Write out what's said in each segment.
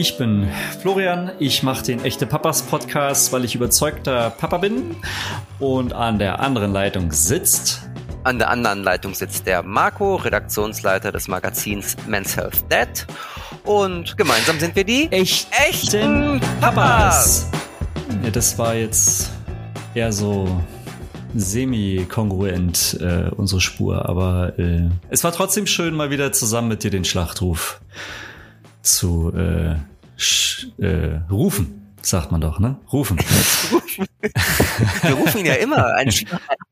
Ich bin Florian, ich mache den Echte Papas Podcast, weil ich überzeugter Papa bin. Und an der anderen Leitung sitzt. An der anderen Leitung sitzt der Marco, Redaktionsleiter des Magazins Men's Health Dad. Und gemeinsam sind wir die Echt echten Papas. Ja, das war jetzt eher so semi-kongruent äh, unsere Spur, aber äh, es war trotzdem schön, mal wieder zusammen mit dir den Schlachtruf zu äh, äh, rufen, sagt man doch, ne? Rufen. Wir rufen ihn ja immer. Ein,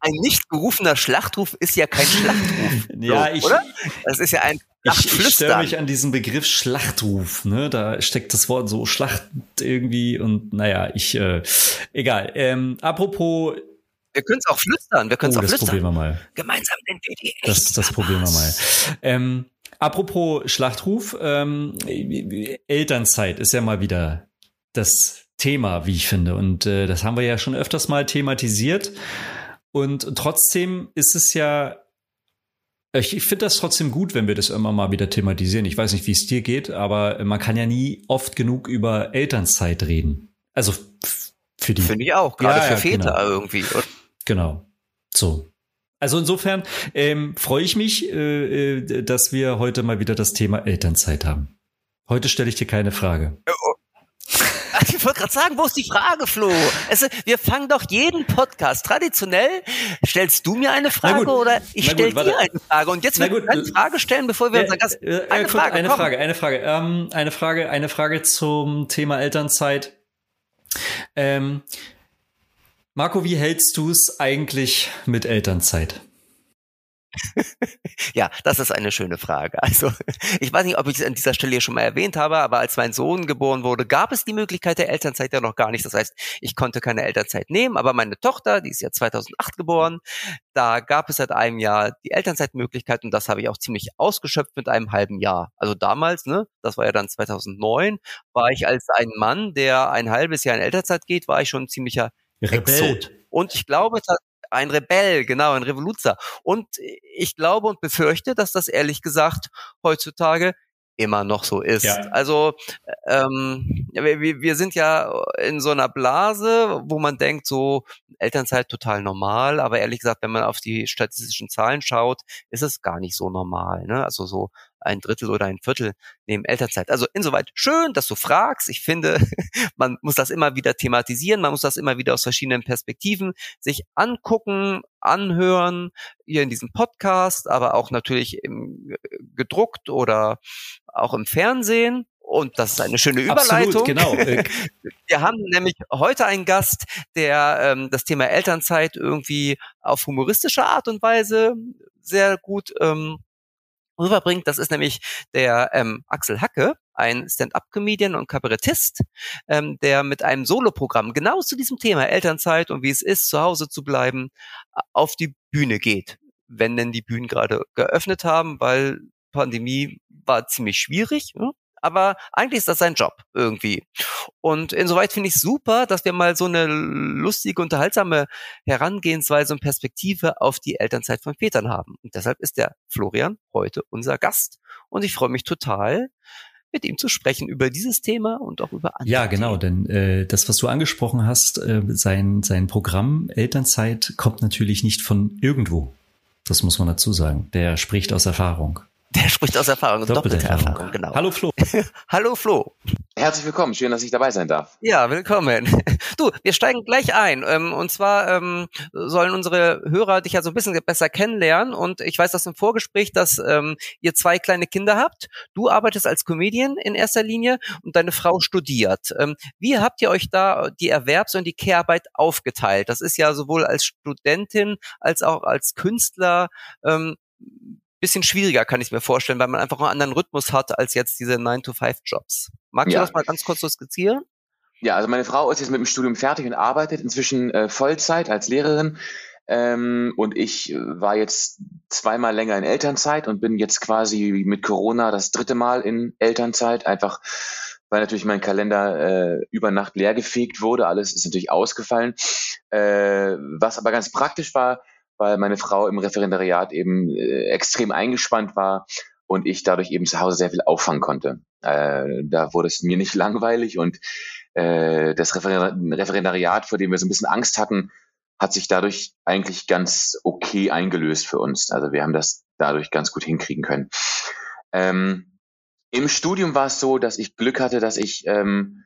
ein nicht gerufener Schlachtruf ist ja kein Schlachtruf. Ja, ich, oder? Das ist ja ein ich, ich störe mich an diesem Begriff Schlachtruf. Ne? Da steckt das Wort so Schlacht irgendwie und naja, ich äh, egal. Ähm, apropos wir können es auch flüstern. Wir können es oh, auch das flüstern. probieren wir mal. Gemeinsam sind wir die Das, das probieren wir mal. Ähm, apropos Schlachtruf, ähm, Elternzeit ist ja mal wieder das Thema, wie ich finde. Und äh, das haben wir ja schon öfters mal thematisiert. Und trotzdem ist es ja ich, ich finde das trotzdem gut, wenn wir das immer mal wieder thematisieren. Ich weiß nicht, wie es dir geht, aber man kann ja nie oft genug über Elternzeit reden. Also für die. Finde ich auch, gerade ja, für ja, Väter genau. irgendwie. Oder? Genau. So. Also insofern ähm, freue ich mich, äh, äh, dass wir heute mal wieder das Thema Elternzeit haben. Heute stelle ich dir keine Frage. Oh. Ich wollte gerade sagen, wo ist die Frage, Flo? Es, wir fangen doch jeden Podcast. Traditionell stellst du mir eine Frage oder ich stelle dir eine Frage. Und jetzt will ich eine Frage stellen, bevor wir äh, unser Gast. Äh, eine, Frage, eine Frage, eine Frage, ähm, eine Frage, eine Frage zum Thema Elternzeit. Ähm, Marco, wie hältst du es eigentlich mit Elternzeit? ja, das ist eine schöne Frage. Also, ich weiß nicht, ob ich es an dieser Stelle hier schon mal erwähnt habe, aber als mein Sohn geboren wurde, gab es die Möglichkeit der Elternzeit ja noch gar nicht. Das heißt, ich konnte keine Elternzeit nehmen, aber meine Tochter, die ist ja 2008 geboren, da gab es seit einem Jahr die Elternzeitmöglichkeit und das habe ich auch ziemlich ausgeschöpft mit einem halben Jahr. Also damals, ne, das war ja dann 2009, war ich als ein Mann, der ein halbes Jahr in Elternzeit geht, war ich schon ein ziemlicher Rebell. Exot. Und ich glaube, ein Rebell, genau, ein Revoluzer. Und ich glaube und befürchte, dass das ehrlich gesagt heutzutage immer noch so ist. Ja. Also ähm, wir, wir sind ja in so einer Blase, wo man denkt, so Elternzeit total normal, aber ehrlich gesagt, wenn man auf die statistischen Zahlen schaut, ist es gar nicht so normal. Ne? Also so ein Drittel oder ein Viertel nehmen Elternzeit. Also insoweit schön, dass du fragst. Ich finde, man muss das immer wieder thematisieren, man muss das immer wieder aus verschiedenen Perspektiven sich angucken, anhören, hier in diesem Podcast, aber auch natürlich im, äh, gedruckt oder auch im Fernsehen. Und das ist eine schöne Überleitung. Absolut, genau. Wir haben nämlich heute einen Gast, der ähm, das Thema Elternzeit irgendwie auf humoristische Art und Weise sehr gut ähm, rüberbringt. Das ist nämlich der ähm, Axel Hacke, ein Stand-up-Comedian und Kabarettist, ähm, der mit einem Soloprogramm genau zu diesem Thema Elternzeit und wie es ist, zu Hause zu bleiben, auf die Bühne geht. Wenn denn die Bühnen gerade geöffnet haben, weil Pandemie war ziemlich schwierig. Ne? Aber eigentlich ist das sein Job irgendwie. Und insoweit finde ich super, dass wir mal so eine lustige, unterhaltsame Herangehensweise und Perspektive auf die Elternzeit von Vätern haben. Und deshalb ist der Florian heute unser Gast. Und ich freue mich total, mit ihm zu sprechen über dieses Thema und auch über andere. Ja, genau, denn äh, das, was du angesprochen hast, äh, sein, sein Programm Elternzeit kommt natürlich nicht von irgendwo. Das muss man dazu sagen. Der spricht aus Erfahrung. Der spricht aus Erfahrung, doppelte, doppelte Erfahrung. Erfahrung, genau. Hallo Flo. Hallo Flo. Herzlich willkommen, schön, dass ich dabei sein darf. Ja, willkommen. Du, wir steigen gleich ein. Ähm, und zwar ähm, sollen unsere Hörer dich ja so ein bisschen besser kennenlernen. Und ich weiß das im Vorgespräch, dass ähm, ihr zwei kleine Kinder habt. Du arbeitest als Comedian in erster Linie und deine Frau studiert. Wie habt ihr euch da die Erwerbs- und die Care-Arbeit aufgeteilt? Das ist ja sowohl als Studentin als auch als Künstler bisschen schwieriger, kann ich mir vorstellen, weil man einfach einen anderen Rhythmus hat als jetzt diese 9-to-5-Jobs. Magst ja. du das mal ganz kurz so skizzieren? Ja, also meine Frau ist jetzt mit dem Studium fertig und arbeitet inzwischen äh, Vollzeit als Lehrerin. Ähm, und ich äh, war jetzt zweimal länger in Elternzeit und bin jetzt quasi mit Corona das dritte Mal in Elternzeit, einfach weil natürlich mein Kalender äh, über Nacht leergefegt wurde. Alles ist natürlich ausgefallen. Äh, was aber ganz praktisch war, weil meine Frau im Referendariat eben äh, extrem eingespannt war und ich dadurch eben zu Hause sehr viel auffangen konnte. Äh, da wurde es mir nicht langweilig und äh, das Referendariat, vor dem wir so ein bisschen Angst hatten, hat sich dadurch eigentlich ganz okay eingelöst für uns. Also wir haben das dadurch ganz gut hinkriegen können. Ähm, Im Studium war es so, dass ich Glück hatte, dass ich ähm,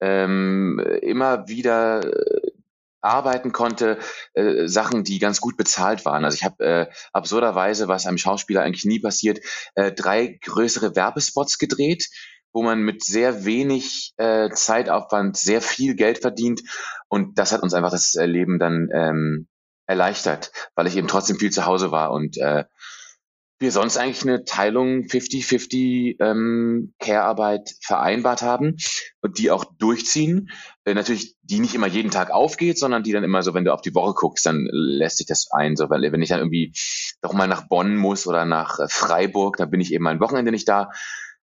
ähm, immer wieder arbeiten konnte, äh, Sachen, die ganz gut bezahlt waren. Also ich habe äh, absurderweise, was einem Schauspieler eigentlich nie passiert, äh, drei größere Werbespots gedreht, wo man mit sehr wenig äh, Zeitaufwand sehr viel Geld verdient. Und das hat uns einfach das Leben dann ähm, erleichtert, weil ich eben trotzdem viel zu Hause war und äh, wir sonst eigentlich eine Teilung 50-50 ähm, Care-Arbeit vereinbart haben und die auch durchziehen. Äh, natürlich, die nicht immer jeden Tag aufgeht, sondern die dann immer so, wenn du auf die Woche guckst, dann lässt sich das ein. So, weil wenn ich dann irgendwie doch mal nach Bonn muss oder nach äh, Freiburg, dann bin ich eben ein Wochenende nicht da,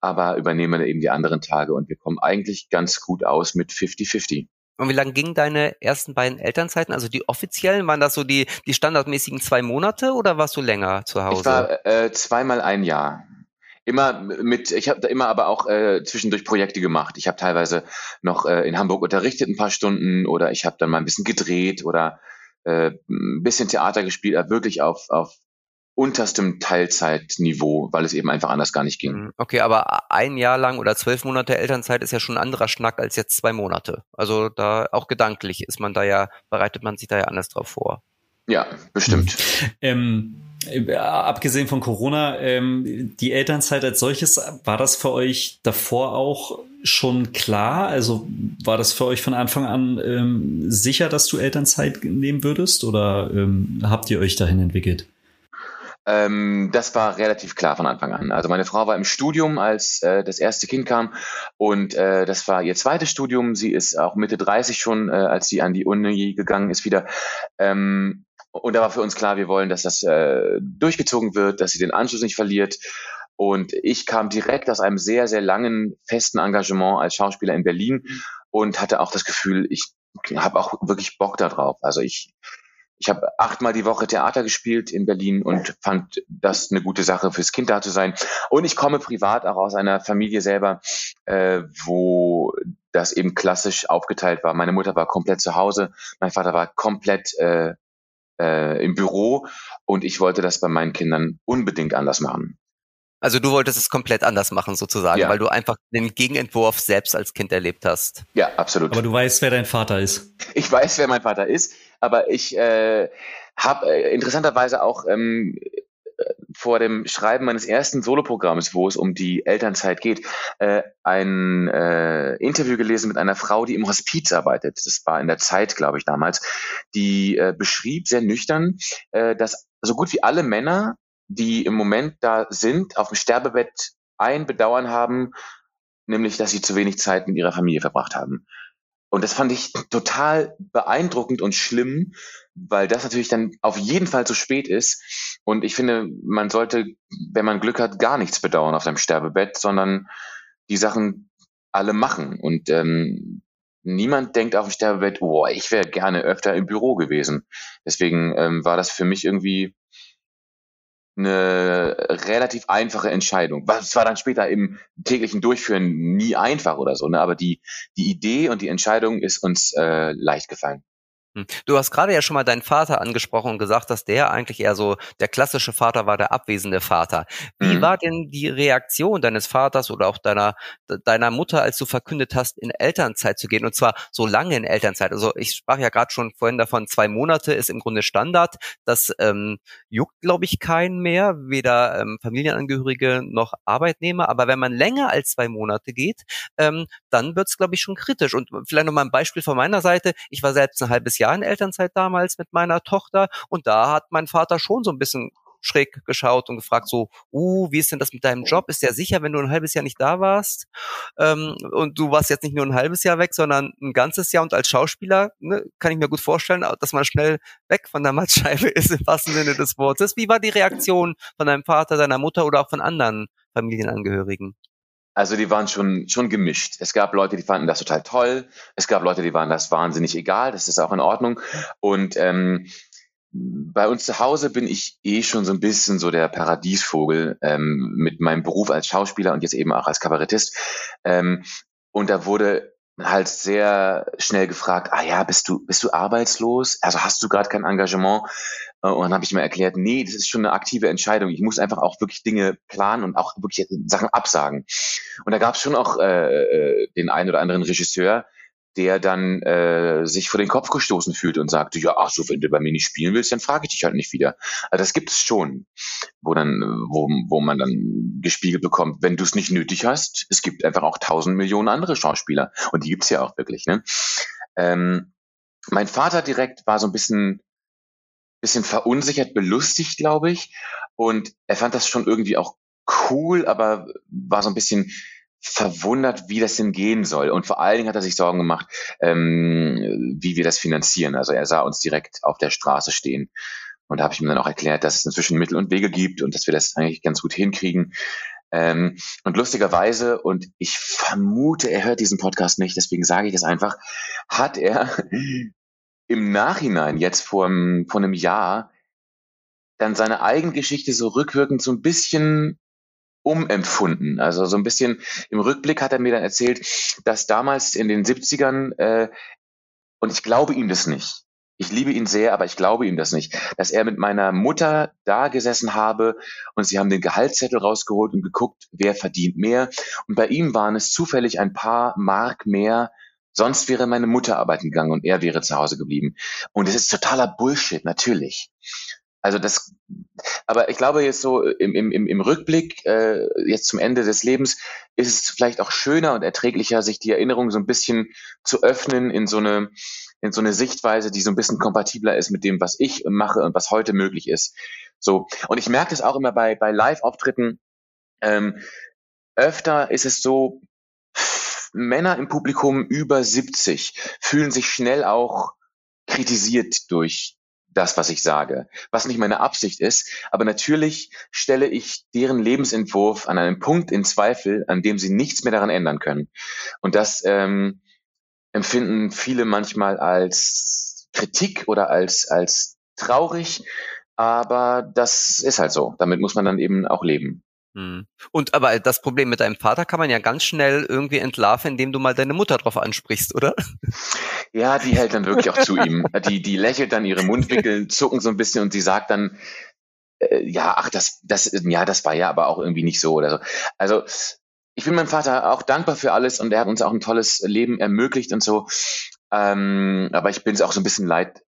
aber übernehme eben die anderen Tage und wir kommen eigentlich ganz gut aus mit 50-50. Und wie lange gingen deine ersten beiden Elternzeiten? Also die offiziellen, waren das so die, die standardmäßigen zwei Monate oder warst du länger zu Hause? Ich war äh, zweimal ein Jahr. Immer mit, ich habe da immer aber auch äh, zwischendurch Projekte gemacht. Ich habe teilweise noch äh, in Hamburg unterrichtet ein paar Stunden oder ich habe dann mal ein bisschen gedreht oder äh, ein bisschen Theater gespielt, aber wirklich auf, auf unterstem Teilzeitniveau, weil es eben einfach anders gar nicht ging. Mhm. Okay, aber ein Jahr lang oder zwölf Monate Elternzeit ist ja schon ein anderer Schnack als jetzt zwei Monate. Also da auch gedanklich ist man da ja, bereitet man sich da ja anders drauf vor. Ja, bestimmt. Ähm, äh, abgesehen von Corona, ähm, die Elternzeit als solches, war das für euch davor auch schon klar? Also war das für euch von Anfang an ähm, sicher, dass du Elternzeit nehmen würdest oder ähm, habt ihr euch dahin entwickelt? Ähm, das war relativ klar von Anfang an. Also meine Frau war im Studium, als äh, das erste Kind kam und äh, das war ihr zweites Studium. Sie ist auch Mitte 30 schon, äh, als sie an die Uni gegangen ist wieder. Ähm, und da war für uns klar, wir wollen, dass das äh, durchgezogen wird, dass sie den Anschluss nicht verliert. Und ich kam direkt aus einem sehr, sehr langen, festen Engagement als Schauspieler in Berlin und hatte auch das Gefühl, ich habe auch wirklich Bock darauf. Also ich ich habe achtmal die Woche Theater gespielt in Berlin und fand das eine gute Sache fürs Kind da zu sein. Und ich komme privat auch aus einer Familie selber, äh, wo das eben klassisch aufgeteilt war. Meine Mutter war komplett zu Hause, mein Vater war komplett äh, äh, im Büro und ich wollte das bei meinen Kindern unbedingt anders machen. Also du wolltest es komplett anders machen sozusagen, ja. weil du einfach den Gegenentwurf selbst als Kind erlebt hast. Ja, absolut. Aber du weißt, wer dein Vater ist. Ich weiß, wer mein Vater ist aber ich äh, habe äh, interessanterweise auch ähm, vor dem Schreiben meines ersten Soloprogramms, wo es um die Elternzeit geht, äh, ein äh, Interview gelesen mit einer Frau, die im Hospiz arbeitet. Das war in der Zeit, glaube ich, damals. Die äh, beschrieb sehr nüchtern, äh, dass so gut wie alle Männer, die im Moment da sind, auf dem Sterbebett ein Bedauern haben, nämlich, dass sie zu wenig Zeit mit ihrer Familie verbracht haben. Und das fand ich total beeindruckend und schlimm, weil das natürlich dann auf jeden Fall zu spät ist. Und ich finde, man sollte, wenn man Glück hat, gar nichts bedauern auf seinem Sterbebett, sondern die Sachen alle machen. Und ähm, niemand denkt auf dem Sterbebett, oh, ich wäre gerne öfter im Büro gewesen. Deswegen ähm, war das für mich irgendwie eine relativ einfache Entscheidung. Es war dann später im täglichen Durchführen nie einfach oder so, ne? aber die, die Idee und die Entscheidung ist uns äh, leicht gefallen. Hm. Du hast gerade ja schon mal deinen Vater angesprochen und gesagt, dass der eigentlich eher so der klassische Vater war, der abwesende Vater. Wie mhm. war denn die Reaktion deines Vaters oder auch deiner deiner Mutter, als du verkündet hast, in Elternzeit zu gehen und zwar so lange in Elternzeit? Also ich sprach ja gerade schon vorhin davon, zwei Monate ist im Grunde Standard. Das ähm, juckt, glaube ich, keinen mehr, weder ähm, Familienangehörige noch Arbeitnehmer. Aber wenn man länger als zwei Monate geht, ähm, dann wird's, glaube ich, schon kritisch. Und vielleicht noch mal ein Beispiel von meiner Seite. Ich war selbst ein halbes Jahr Jahr in Elternzeit damals mit meiner Tochter und da hat mein Vater schon so ein bisschen schräg geschaut und gefragt so, uh, wie ist denn das mit deinem Job? Ist der sicher, wenn du ein halbes Jahr nicht da warst? Ähm, und du warst jetzt nicht nur ein halbes Jahr weg, sondern ein ganzes Jahr und als Schauspieler ne, kann ich mir gut vorstellen, dass man schnell weg von der Mattscheibe ist im wahrsten Sinne des Wortes. Wie war die Reaktion von deinem Vater, deiner Mutter oder auch von anderen Familienangehörigen? Also die waren schon, schon gemischt. Es gab Leute, die fanden das total toll. Es gab Leute, die waren das wahnsinnig egal. Das ist auch in Ordnung. Und ähm, bei uns zu Hause bin ich eh schon so ein bisschen so der Paradiesvogel ähm, mit meinem Beruf als Schauspieler und jetzt eben auch als Kabarettist. Ähm, und da wurde halt sehr schnell gefragt, ah ja, bist du, bist du arbeitslos? Also hast du gerade kein Engagement? Äh, und dann habe ich mir erklärt, nee, das ist schon eine aktive Entscheidung. Ich muss einfach auch wirklich Dinge planen und auch wirklich Sachen absagen. Und da gab es schon auch äh, äh, den einen oder anderen Regisseur, der dann äh, sich vor den Kopf gestoßen fühlt und sagt, ja, ach so, wenn du bei mir nicht spielen willst, dann frage ich dich halt nicht wieder. Also das gibt es schon, wo dann, wo, wo man dann gespiegelt bekommt, wenn du es nicht nötig hast, es gibt einfach auch tausend Millionen andere Schauspieler und die gibt's ja auch wirklich. Ne? Ähm, mein Vater direkt war so ein bisschen, bisschen verunsichert, belustigt, glaube ich, und er fand das schon irgendwie auch cool, aber war so ein bisschen verwundert, wie das denn gehen soll. Und vor allen Dingen hat er sich Sorgen gemacht, ähm, wie wir das finanzieren. Also er sah uns direkt auf der Straße stehen. Und da habe ich ihm dann auch erklärt, dass es inzwischen Mittel und Wege gibt und dass wir das eigentlich ganz gut hinkriegen. Ähm, und lustigerweise, und ich vermute, er hört diesen Podcast nicht, deswegen sage ich das einfach, hat er im Nachhinein, jetzt vor, vor einem Jahr, dann seine eigene Geschichte so rückwirkend so ein bisschen umempfunden. Also so ein bisschen im Rückblick hat er mir dann erzählt, dass damals in den 70ern, äh, und ich glaube ihm das nicht, ich liebe ihn sehr, aber ich glaube ihm das nicht, dass er mit meiner Mutter da gesessen habe und sie haben den Gehaltszettel rausgeholt und geguckt, wer verdient mehr. Und bei ihm waren es zufällig ein paar Mark mehr. Sonst wäre meine Mutter arbeiten gegangen und er wäre zu Hause geblieben. Und es ist totaler Bullshit, natürlich. Also das, aber ich glaube jetzt so im, im, im Rückblick, äh, jetzt zum Ende des Lebens, ist es vielleicht auch schöner und erträglicher, sich die Erinnerung so ein bisschen zu öffnen in so eine, in so eine Sichtweise, die so ein bisschen kompatibler ist mit dem, was ich mache und was heute möglich ist. So. Und ich merke das auch immer bei, bei Live-Auftritten. Ähm, öfter ist es so, Männer im Publikum über 70 fühlen sich schnell auch kritisiert durch das, was ich sage, was nicht meine Absicht ist. Aber natürlich stelle ich deren Lebensentwurf an einem Punkt in Zweifel, an dem sie nichts mehr daran ändern können. Und das ähm, empfinden viele manchmal als Kritik oder als, als traurig. Aber das ist halt so. Damit muss man dann eben auch leben. Hm. Und aber das Problem mit deinem Vater kann man ja ganz schnell irgendwie entlarven, indem du mal deine Mutter drauf ansprichst, oder? Ja, die hält dann wirklich auch zu ihm. Die, die lächelt dann ihre Mundwinkel, zucken so ein bisschen und sie sagt dann, äh, ja, ach, das, das, ja, das war ja aber auch irgendwie nicht so oder so. Also ich bin meinem Vater auch dankbar für alles und er hat uns auch ein tolles Leben ermöglicht und so. Ähm, aber ich bin es auch so ein bisschen leid,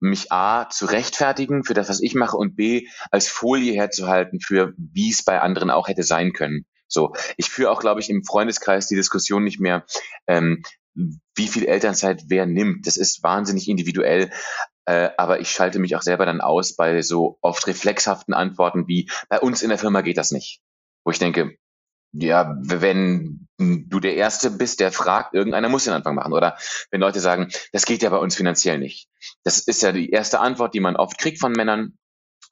mich A zu rechtfertigen für das, was ich mache und B als Folie herzuhalten für, wie es bei anderen auch hätte sein können. So, ich führe auch, glaube ich, im Freundeskreis die Diskussion nicht mehr, ähm, wie viel Elternzeit wer nimmt. Das ist wahnsinnig individuell. Äh, aber ich schalte mich auch selber dann aus bei so oft reflexhaften Antworten wie, bei uns in der Firma geht das nicht. Wo ich denke, ja, wenn du der Erste bist, der fragt, irgendeiner muss den Anfang machen. Oder wenn Leute sagen, das geht ja bei uns finanziell nicht. Das ist ja die erste Antwort, die man oft kriegt von Männern.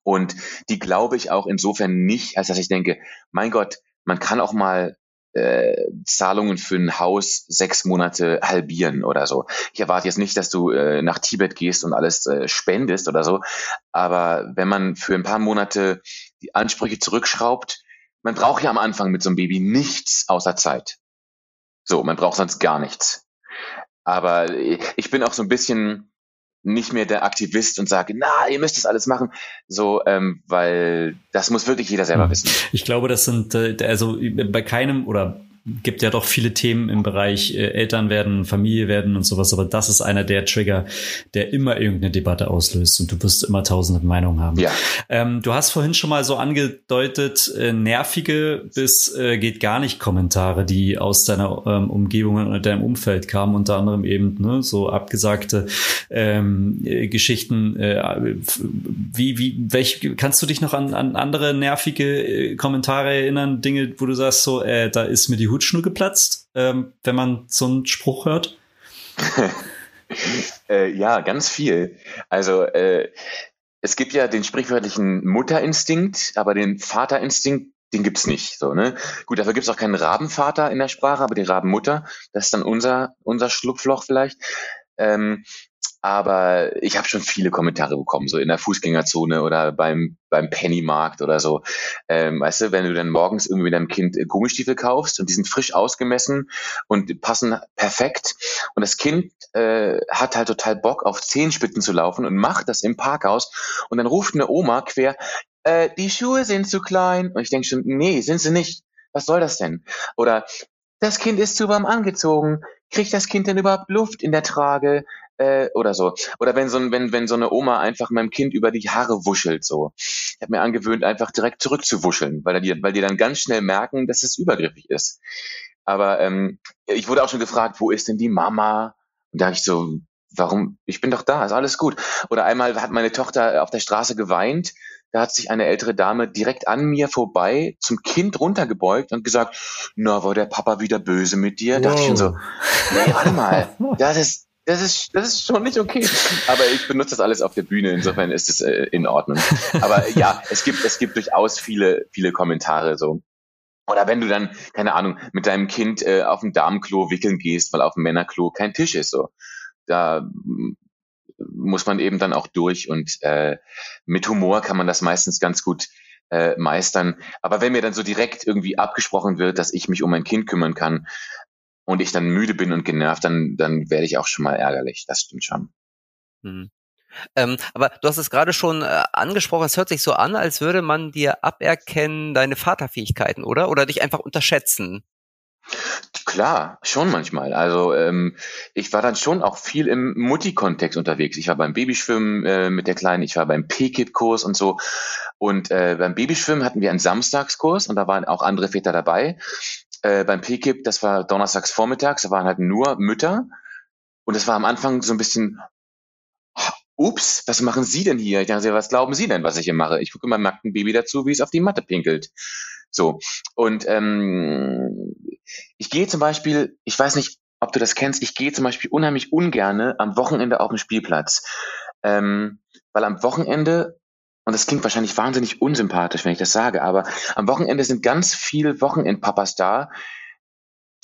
Und die glaube ich auch insofern nicht, als dass ich denke, mein Gott, man kann auch mal äh, Zahlungen für ein Haus sechs Monate halbieren oder so. Ich erwarte jetzt nicht, dass du äh, nach Tibet gehst und alles äh, spendest oder so. Aber wenn man für ein paar Monate die Ansprüche zurückschraubt, man braucht ja am Anfang mit so einem Baby nichts außer Zeit. So, man braucht sonst gar nichts. Aber ich bin auch so ein bisschen nicht mehr der Aktivist und sage, na, ihr müsst das alles machen, so, ähm, weil das muss wirklich jeder selber hm. wissen. Ich glaube, das sind äh, also bei keinem oder gibt ja doch viele Themen im Bereich äh, Eltern werden, Familie werden und sowas, aber das ist einer der Trigger, der immer irgendeine Debatte auslöst und du wirst immer tausende Meinungen haben. Ja. Ähm, du hast vorhin schon mal so angedeutet, äh, nervige bis äh, geht gar nicht Kommentare, die aus deiner ähm, Umgebung und deinem Umfeld kamen, unter anderem eben ne, so abgesagte ähm, äh, Geschichten. Äh, wie, wie, welche, kannst du dich noch an, an andere nervige äh, Kommentare erinnern, Dinge, wo du sagst so, da ist mir die Hutschnur geplatzt, ähm, wenn man so einen Spruch hört? äh, ja, ganz viel. Also äh, es gibt ja den sprichwörtlichen Mutterinstinkt, aber den Vaterinstinkt, den gibt's nicht. So, ne? Gut, dafür gibt's auch keinen Rabenvater in der Sprache, aber die Rabenmutter, das ist dann unser, unser Schlupfloch vielleicht. Ähm, aber ich habe schon viele Kommentare bekommen, so in der Fußgängerzone oder beim, beim Pennymarkt oder so. Ähm, weißt du, wenn du dann morgens irgendwie mit deinem Kind äh, Gummistiefel kaufst und die sind frisch ausgemessen und passen perfekt und das Kind äh, hat halt total Bock auf Zehenspitzen zu laufen und macht das im Parkhaus und dann ruft eine Oma quer, äh, die Schuhe sind zu klein. Und ich denke schon, nee, sind sie nicht. Was soll das denn? Oder das Kind ist zu warm angezogen. Kriegt das Kind denn überhaupt Luft in der Trage? Äh, oder so. Oder wenn so, ein, wenn, wenn so eine Oma einfach meinem Kind über die Haare wuschelt, so. Ich habe mir angewöhnt, einfach direkt zurückzuwuscheln, weil die, weil die dann ganz schnell merken, dass es übergriffig ist. Aber ähm, ich wurde auch schon gefragt, wo ist denn die Mama? Und da habe ich so, warum? Ich bin doch da, ist alles gut. Oder einmal hat meine Tochter auf der Straße geweint da hat sich eine ältere Dame direkt an mir vorbei zum Kind runtergebeugt und gesagt, na, war der Papa wieder böse mit dir? Wow. Dachte ich schon so, nee, warte mal, das ist, das ist, das ist schon nicht okay. Aber ich benutze das alles auf der Bühne, insofern ist es äh, in Ordnung. Aber ja, es gibt, es gibt durchaus viele, viele Kommentare so. Oder wenn du dann, keine Ahnung, mit deinem Kind äh, auf dem Damenklo wickeln gehst, weil auf dem Männerklo kein Tisch ist, so. Da muss man eben dann auch durch und äh, mit Humor kann man das meistens ganz gut äh, meistern. Aber wenn mir dann so direkt irgendwie abgesprochen wird, dass ich mich um mein Kind kümmern kann und ich dann müde bin und genervt, dann, dann werde ich auch schon mal ärgerlich. Das stimmt schon. Mhm. Ähm, aber du hast es gerade schon äh, angesprochen, es hört sich so an, als würde man dir aberkennen deine Vaterfähigkeiten, oder? Oder dich einfach unterschätzen. Klar, schon manchmal. Also ähm, ich war dann schon auch viel im Mutti-Kontext unterwegs. Ich war beim Babyschwimmen äh, mit der Kleinen, ich war beim P-Kid-Kurs und so. Und äh, beim Babyschwimmen hatten wir einen Samstagskurs und da waren auch andere Väter dabei. Äh, beim P-Kid, das war donnerstags vormittags, da waren halt nur Mütter. Und es war am Anfang so ein bisschen, ups, was machen Sie denn hier? Ich dachte, was glauben Sie denn, was ich hier mache? Ich gucke meinem nackten Baby dazu, wie es auf die Matte pinkelt. So. Und ähm, ich gehe zum Beispiel, ich weiß nicht, ob du das kennst, ich gehe zum Beispiel unheimlich ungerne am Wochenende auf den Spielplatz. Ähm, weil am Wochenende, und das klingt wahrscheinlich wahnsinnig unsympathisch, wenn ich das sage, aber am Wochenende sind ganz viele Wochenendpapas da,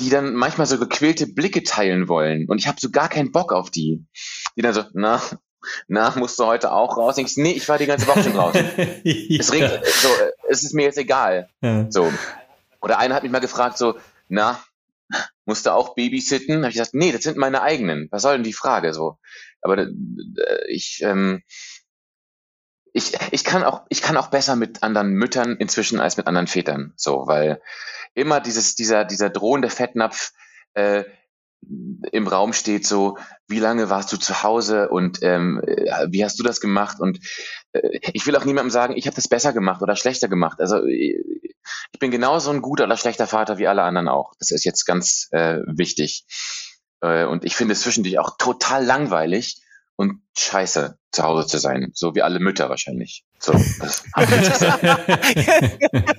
die dann manchmal so gequälte Blicke teilen wollen. Und ich habe so gar keinen Bock auf die. Die dann so, na, na, musst du heute auch raus? Denkst, nee, ich war die ganze Woche schon draußen. ja. Es regnet, so, es ist mir jetzt egal. Ja. So. Oder einer hat mich mal gefragt, so, na, musst du auch babysitten? Habe ich gesagt, nee, das sind meine eigenen. Was soll denn die Frage so? Aber äh, ich, ähm, ich, ich kann auch, ich kann auch besser mit anderen Müttern inzwischen als mit anderen Vätern. So, weil immer dieses, dieser, dieser drohende Fettnapf, äh, im Raum steht so, wie lange warst du zu Hause und ähm, äh, wie hast du das gemacht? Und äh, ich will auch niemandem sagen, ich habe das besser gemacht oder schlechter gemacht. Also äh, ich bin genauso ein guter oder schlechter Vater wie alle anderen auch. Das ist jetzt ganz äh, wichtig. Äh, und ich finde es zwischendurch auch total langweilig und scheiße, zu Hause zu sein. So wie alle Mütter wahrscheinlich. So, das gesagt.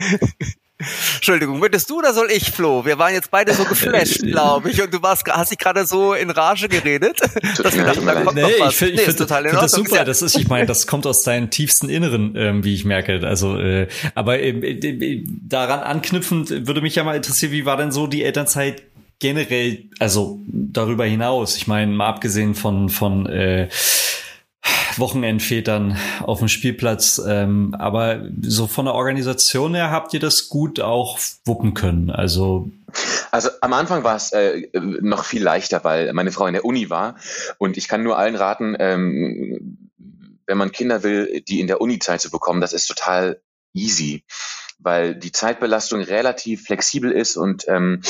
Entschuldigung, möchtest du oder soll ich, Flo? Wir waren jetzt beide so geflasht, glaube ich, und du warst, hast dich gerade so in Rage geredet, dass wir dachten, da kommt nee, noch was. Ich finde nee, find, find das super. Das ist, ich meine, das kommt aus deinem tiefsten Inneren, ähm, wie ich merke. Also, äh, aber äh, äh, daran anknüpfend würde mich ja mal interessieren, wie war denn so die Elternzeit generell, also darüber hinaus? Ich meine, mal abgesehen von von äh, Wochenendvätern auf dem Spielplatz. Ähm, aber so von der Organisation her habt ihr das gut auch wuppen können. Also also am Anfang war es äh, noch viel leichter, weil meine Frau in der Uni war und ich kann nur allen raten, ähm, wenn man Kinder will, die in der Uni-Zeit zu bekommen, das ist total easy, weil die Zeitbelastung relativ flexibel ist und ähm,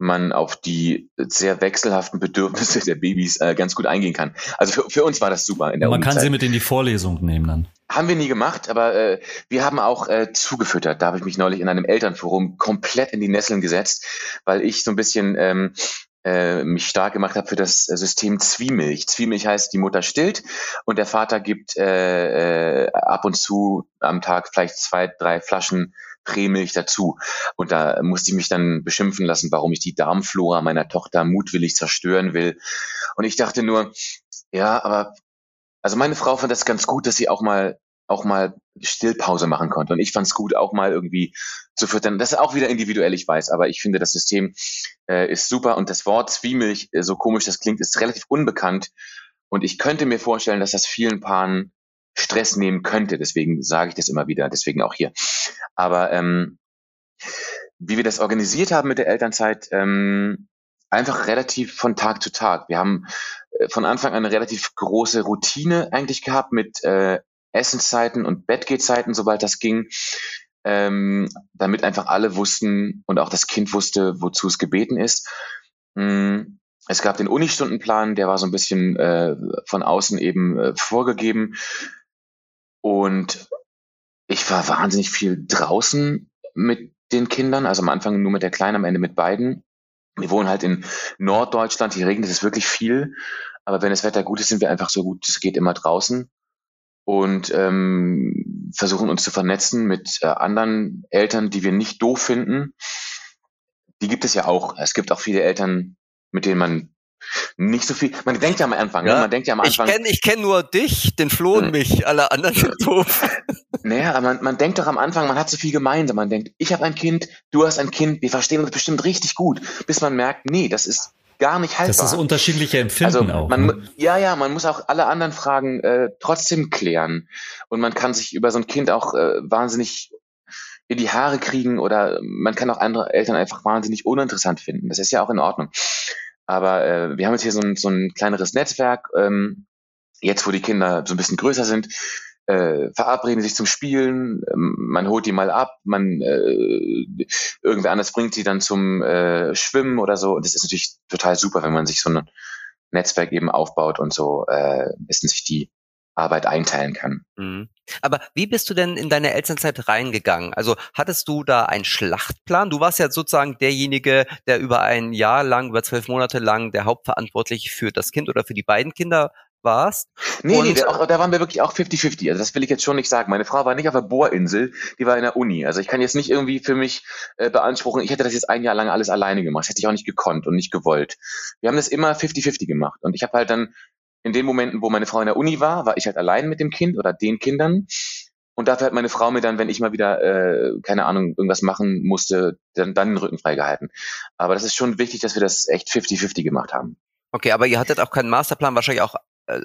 man auf die sehr wechselhaften Bedürfnisse der Babys äh, ganz gut eingehen kann. Also für, für uns war das super. In der man kann sie mit in die Vorlesung nehmen dann. Haben wir nie gemacht, aber äh, wir haben auch äh, zugefüttert. Da habe ich mich neulich in einem Elternforum komplett in die Nesseln gesetzt, weil ich so ein bisschen ähm, äh, mich stark gemacht habe für das System Zwiemilch. Zwiemilch heißt, die Mutter stillt und der Vater gibt äh, äh, ab und zu am Tag vielleicht zwei, drei Flaschen Prämilch dazu. Und da musste ich mich dann beschimpfen lassen, warum ich die Darmflora meiner Tochter mutwillig zerstören will. Und ich dachte nur, ja, aber also meine Frau fand das ganz gut, dass sie auch mal auch mal Stillpause machen konnte. Und ich fand es gut, auch mal irgendwie zu füttern. Das ist auch wieder individuell, ich weiß, aber ich finde, das System äh, ist super und das Wort Zwiemilch, äh, so komisch das klingt, ist relativ unbekannt. Und ich könnte mir vorstellen, dass das vielen Paaren Stress nehmen könnte. Deswegen sage ich das immer wieder, deswegen auch hier. Aber ähm, wie wir das organisiert haben mit der Elternzeit, ähm, einfach relativ von Tag zu Tag. Wir haben äh, von Anfang an eine relativ große Routine eigentlich gehabt mit äh, Essenszeiten und Bettgehzeiten, sobald das ging, ähm, damit einfach alle wussten und auch das Kind wusste, wozu es gebeten ist. Mm, es gab den Unistundenplan, der war so ein bisschen äh, von außen eben äh, vorgegeben. Und ich war wahnsinnig viel draußen mit den Kindern, also am Anfang nur mit der Kleinen, am Ende mit beiden. Wir wohnen halt in Norddeutschland, hier regnet es wirklich viel. Aber wenn das Wetter gut ist, sind wir einfach so gut es geht immer draußen und ähm, versuchen uns zu vernetzen mit äh, anderen Eltern, die wir nicht doof finden. Die gibt es ja auch. Es gibt auch viele Eltern, mit denen man nicht so viel. Man denkt ja am Anfang, ne? ja. ne? man denkt ja am Anfang. Ich kenne ich kenn nur dich, den Flo und mich, alle anderen sind doof. Naja, aber man, man denkt doch am Anfang, man hat so viel gemeinsam. Man denkt, ich habe ein Kind, du hast ein Kind, wir verstehen uns bestimmt richtig gut, bis man merkt, nee, das ist gar nicht haltbar. Das ist unterschiedliche Empfinden also, auch. Man, ne? Ja, ja, man muss auch alle anderen Fragen äh, trotzdem klären. Und man kann sich über so ein Kind auch äh, wahnsinnig in die Haare kriegen oder man kann auch andere Eltern einfach wahnsinnig uninteressant finden. Das ist ja auch in Ordnung. Aber äh, wir haben jetzt hier so ein, so ein kleineres Netzwerk. Ähm, jetzt, wo die Kinder so ein bisschen größer sind, äh, verabreden sich zum Spielen, ähm, man holt die mal ab, man äh, irgendwer anders bringt sie dann zum äh, Schwimmen oder so. Und das ist natürlich total super, wenn man sich so ein Netzwerk eben aufbaut und so äh, bisschen sich die Arbeit einteilen kann. Mhm. Aber wie bist du denn in deine Elternzeit reingegangen? Also hattest du da einen Schlachtplan? Du warst ja sozusagen derjenige, der über ein Jahr lang, über zwölf Monate lang der Hauptverantwortliche für das Kind oder für die beiden Kinder warst. Nee, und nee, da, da waren wir wirklich auch 50-50. Also das will ich jetzt schon nicht sagen. Meine Frau war nicht auf der Bohrinsel, die war in der Uni. Also ich kann jetzt nicht irgendwie für mich äh, beanspruchen, ich hätte das jetzt ein Jahr lang alles alleine gemacht. Das hätte ich auch nicht gekonnt und nicht gewollt. Wir haben das immer 50-50 gemacht. Und ich habe halt dann in den Momenten, wo meine Frau in der Uni war, war ich halt allein mit dem Kind oder den Kindern. Und dafür hat meine Frau mir dann, wenn ich mal wieder, äh, keine Ahnung, irgendwas machen musste, dann, dann den Rücken freigehalten. Aber das ist schon wichtig, dass wir das echt 50-50 gemacht haben. Okay, aber ihr hattet auch keinen Masterplan, wahrscheinlich auch äh,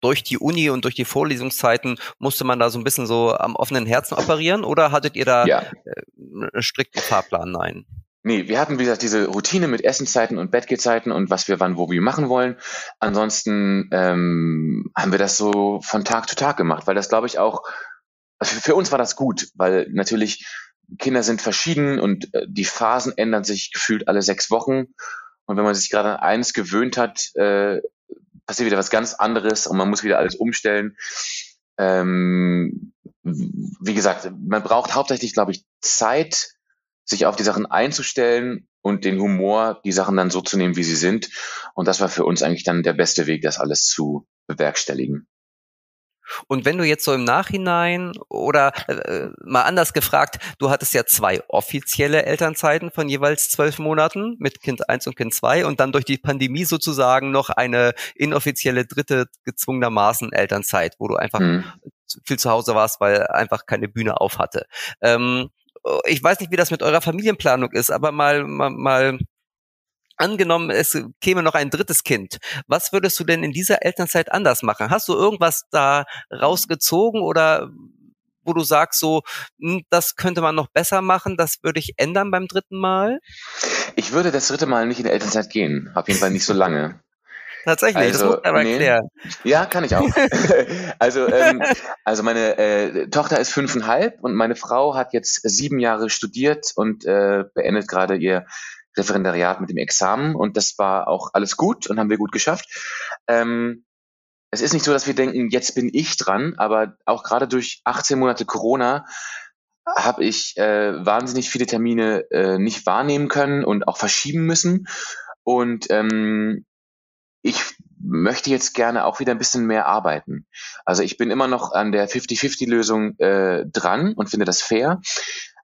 durch die Uni und durch die Vorlesungszeiten musste man da so ein bisschen so am offenen Herzen operieren oder hattet ihr da ja. Äh, einen strikten Fahrplan? Nein. Nee, wir hatten, wie gesagt, diese Routine mit Essenszeiten und Bettgehzeiten und was wir wann, wo wir machen wollen. Ansonsten ähm, haben wir das so von Tag zu Tag gemacht, weil das, glaube ich, auch, also für uns war das gut, weil natürlich Kinder sind verschieden und äh, die Phasen ändern sich gefühlt alle sechs Wochen. Und wenn man sich gerade an eins gewöhnt hat, äh, passiert wieder was ganz anderes und man muss wieder alles umstellen. Ähm, wie gesagt, man braucht hauptsächlich, glaube ich, Zeit, sich auf die Sachen einzustellen und den Humor, die Sachen dann so zu nehmen, wie sie sind. Und das war für uns eigentlich dann der beste Weg, das alles zu bewerkstelligen. Und wenn du jetzt so im Nachhinein oder äh, mal anders gefragt, du hattest ja zwei offizielle Elternzeiten von jeweils zwölf Monaten mit Kind eins und Kind zwei und dann durch die Pandemie sozusagen noch eine inoffizielle dritte gezwungenermaßen Elternzeit, wo du einfach mhm. viel zu Hause warst, weil einfach keine Bühne auf hatte. Ähm, ich weiß nicht, wie das mit eurer Familienplanung ist, aber mal, mal, mal Angenommen, es käme noch ein drittes Kind. Was würdest du denn in dieser Elternzeit anders machen? Hast du irgendwas da rausgezogen oder wo du sagst, so, hm, das könnte man noch besser machen, das würde ich ändern beim dritten Mal? Ich würde das dritte Mal nicht in der Elternzeit gehen. Auf jeden Fall nicht so lange. Tatsächlich, also, das muss man nee. erklären. Ja, kann ich auch. also, ähm, also meine äh, Tochter ist fünfeinhalb und meine Frau hat jetzt sieben Jahre studiert und äh, beendet gerade ihr Referendariat mit dem Examen und das war auch alles gut und haben wir gut geschafft. Ähm, es ist nicht so, dass wir denken, jetzt bin ich dran, aber auch gerade durch 18 Monate Corona habe ich äh, wahnsinnig viele Termine äh, nicht wahrnehmen können und auch verschieben müssen. Und ähm, ich möchte jetzt gerne auch wieder ein bisschen mehr arbeiten. Also ich bin immer noch an der 50-50-Lösung äh, dran und finde das fair.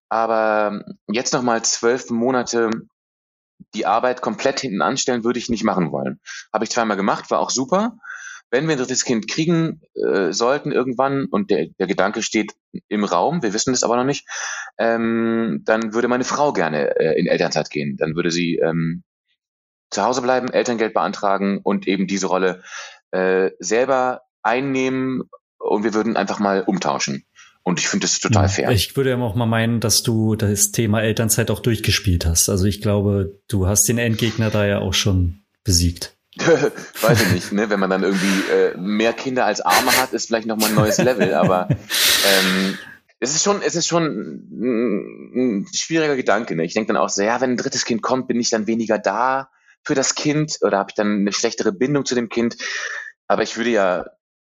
Aber jetzt nochmal zwölf Monate die Arbeit komplett hinten anstellen, würde ich nicht machen wollen. Habe ich zweimal gemacht, war auch super. wenn wir ein drittes Kind kriegen äh, sollten irgendwann und der, der Gedanke steht im Raum, wir wissen es aber noch nicht, ähm, dann würde meine Frau gerne äh, in Elternzeit gehen. Dann würde sie ähm, zu Hause bleiben, Elterngeld beantragen und eben diese Rolle äh, selber einnehmen und wir würden einfach mal umtauschen. Und ich finde das total fair. Ich würde ja auch mal meinen, dass du das Thema Elternzeit auch durchgespielt hast. Also ich glaube, du hast den Endgegner da ja auch schon besiegt. Weiß ich nicht, ne? Wenn man dann irgendwie äh, mehr Kinder als Arme hat, ist vielleicht nochmal ein neues Level, aber ähm, es ist schon, es ist schon ein, ein schwieriger Gedanke. Ne? Ich denke dann auch so, ja, wenn ein drittes Kind kommt, bin ich dann weniger da für das Kind oder habe ich dann eine schlechtere Bindung zu dem Kind? Aber ich würde ja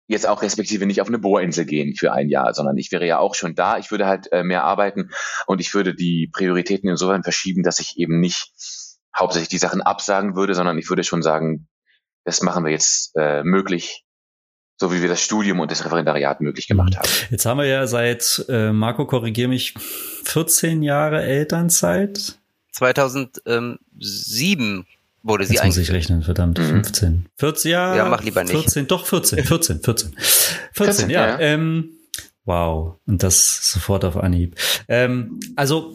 jetzt auch respektive nicht auf eine Bohrinsel gehen für ein Jahr, sondern ich wäre ja auch schon da. Ich würde halt äh, mehr arbeiten und ich würde die Prioritäten insofern verschieben, dass ich eben nicht hauptsächlich die Sachen absagen würde, sondern ich würde schon sagen, das machen wir jetzt äh, möglich, so wie wir das Studium und das Referendariat möglich gemacht mhm. haben. Jetzt haben wir ja seit, äh, Marco, korrigier mich, 14 Jahre Elternzeit. 2007 wurde sie Jetzt muss ich rechnen, verdammt, mhm. 15. 14, ja, ja, mach lieber nicht. 14, doch 14, 14, 14. 14, 14 ja. ja. Ähm, Wow, und das sofort auf Anhieb. Ähm, also,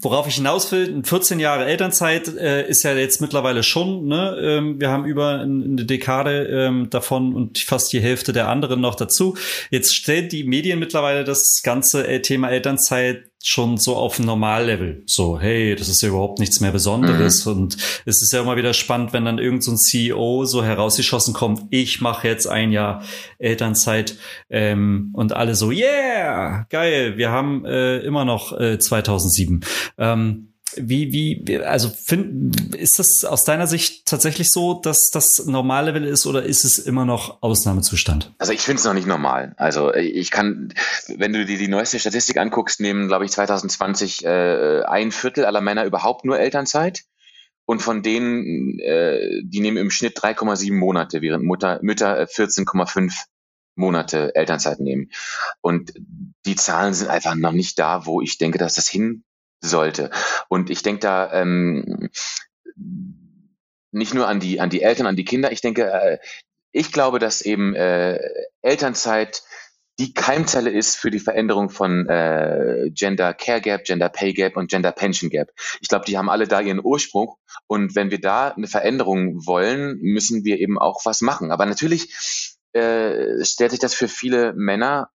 worauf ich hinaus will, 14 Jahre Elternzeit äh, ist ja jetzt mittlerweile schon, ne? Ähm, wir haben über eine Dekade ähm, davon und fast die Hälfte der anderen noch dazu. Jetzt stellt die Medien mittlerweile das ganze äh, Thema Elternzeit schon so auf ein Normallevel. So, hey, das ist ja überhaupt nichts mehr Besonderes. Mhm. Und es ist ja immer wieder spannend, wenn dann irgend so ein CEO so herausgeschossen kommt, ich mache jetzt ein Jahr Elternzeit ähm, und alle so, yeah, geil, wir haben äh, immer noch äh, 2007. Ähm, wie, wie, also find, ist das aus deiner Sicht tatsächlich so, dass das normale Welle ist oder ist es immer noch Ausnahmezustand? Also ich finde es noch nicht normal. Also ich kann, wenn du dir die neueste Statistik anguckst, nehmen, glaube ich, 2020 äh, ein Viertel aller Männer überhaupt nur Elternzeit. Und von denen, äh, die nehmen im Schnitt 3,7 Monate, während Mutter, Mütter 14,5 Monate Elternzeit nehmen. Und die Zahlen sind einfach noch nicht da, wo ich denke, dass das hin sollte. Und ich denke da ähm, nicht nur an die, an die Eltern, an die Kinder. Ich denke, äh, ich glaube, dass eben äh, Elternzeit die Keimzelle ist für die Veränderung von äh, Gender Care Gap, Gender Pay Gap und Gender Pension Gap. Ich glaube, die haben alle da ihren Ursprung. Und wenn wir da eine Veränderung wollen, müssen wir eben auch was machen. Aber natürlich äh, stellt sich das für viele Männer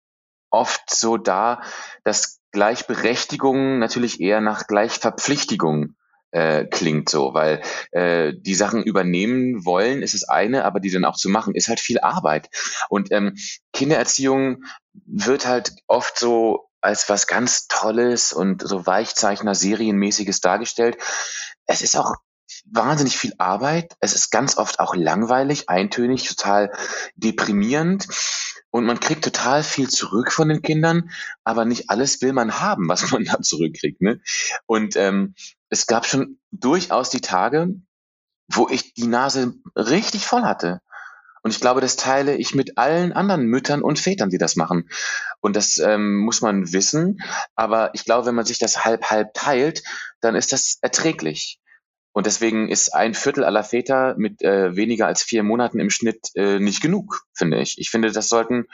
oft so dar, dass Gleichberechtigung natürlich eher nach Gleichverpflichtigung äh, klingt so, weil äh, die Sachen übernehmen wollen, ist das eine, aber die dann auch zu machen, ist halt viel Arbeit. Und ähm, Kindererziehung wird halt oft so als was ganz Tolles und so Weichzeichner, Serienmäßiges dargestellt. Es ist auch wahnsinnig viel Arbeit. Es ist ganz oft auch langweilig, eintönig, total deprimierend. Und man kriegt total viel zurück von den Kindern, aber nicht alles will man haben, was man da zurückkriegt. Ne? Und ähm, es gab schon durchaus die Tage, wo ich die Nase richtig voll hatte. Und ich glaube, das teile ich mit allen anderen Müttern und Vätern, die das machen. Und das ähm, muss man wissen. Aber ich glaube, wenn man sich das halb halb teilt, dann ist das erträglich. Und deswegen ist ein Viertel aller Väter mit äh, weniger als vier Monaten im Schnitt äh, nicht genug, finde ich. Ich finde, das sollten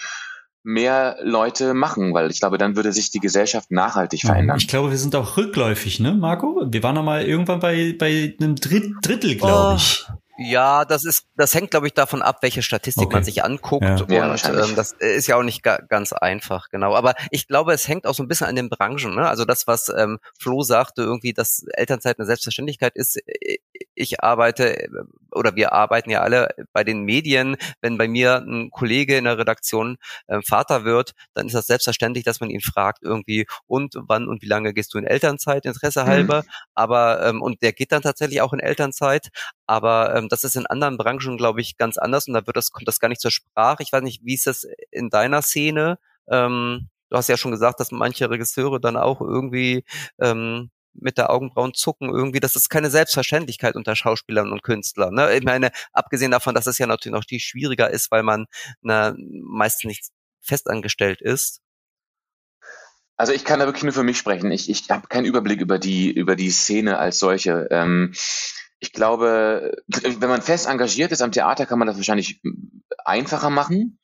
mehr Leute machen, weil ich glaube, dann würde sich die Gesellschaft nachhaltig verändern. Ich glaube, wir sind auch rückläufig, ne, Marco? Wir waren noch mal irgendwann bei, bei einem Drittel, glaube oh. ich. Ja, das ist, das hängt, glaube ich, davon ab, welche Statistik okay. man sich anguckt. Ja. Und ja, ähm, das ist ja auch nicht ga, ganz einfach, genau. Aber ich glaube, es hängt auch so ein bisschen an den Branchen. Ne? Also das, was ähm, Flo sagte, irgendwie, dass Elternzeit eine Selbstverständlichkeit ist. Äh, ich arbeite oder wir arbeiten ja alle bei den Medien. Wenn bei mir ein Kollege in der Redaktion äh, Vater wird, dann ist das selbstverständlich, dass man ihn fragt irgendwie, und wann und wie lange gehst du in Elternzeit, Interesse halber. Mhm. Aber ähm, und der geht dann tatsächlich auch in Elternzeit. Aber ähm, das ist in anderen Branchen, glaube ich, ganz anders und da wird das, kommt das gar nicht zur Sprache. Ich weiß nicht, wie ist das in deiner Szene? Ähm, du hast ja schon gesagt, dass manche Regisseure dann auch irgendwie ähm, mit der Augenbrauen zucken irgendwie. Das ist keine Selbstverständlichkeit unter Schauspielern und Künstlern. Ne? Ich meine, abgesehen davon, dass es ja natürlich noch viel schwieriger ist, weil man na, meistens nicht festangestellt ist. Also ich kann da wirklich nur für mich sprechen. Ich, ich habe keinen Überblick über die über die Szene als solche. Ähm, ich glaube, wenn man fest engagiert ist am Theater, kann man das wahrscheinlich einfacher machen.